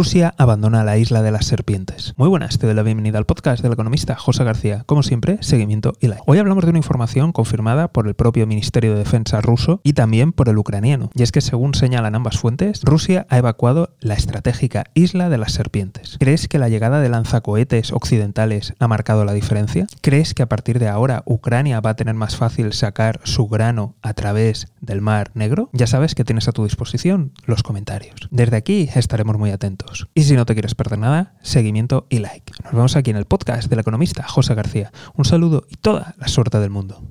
Rusia abandona la isla de las serpientes. Muy buenas, te doy la bienvenida al podcast del economista José García. Como siempre, seguimiento y like. Hoy hablamos de una información confirmada por el propio Ministerio de Defensa ruso y también por el ucraniano. Y es que según señalan ambas fuentes, Rusia ha evacuado la estratégica isla de las serpientes. ¿Crees que la llegada de lanzacohetes occidentales ha marcado la diferencia? ¿Crees que a partir de ahora Ucrania va a tener más fácil sacar su grano a través del Mar Negro? Ya sabes que tienes a tu disposición los comentarios. Desde aquí estaremos muy atentos. Y si no te quieres perder nada, seguimiento y like. Nos vemos aquí en el podcast del economista José García. Un saludo y toda la suerte del mundo.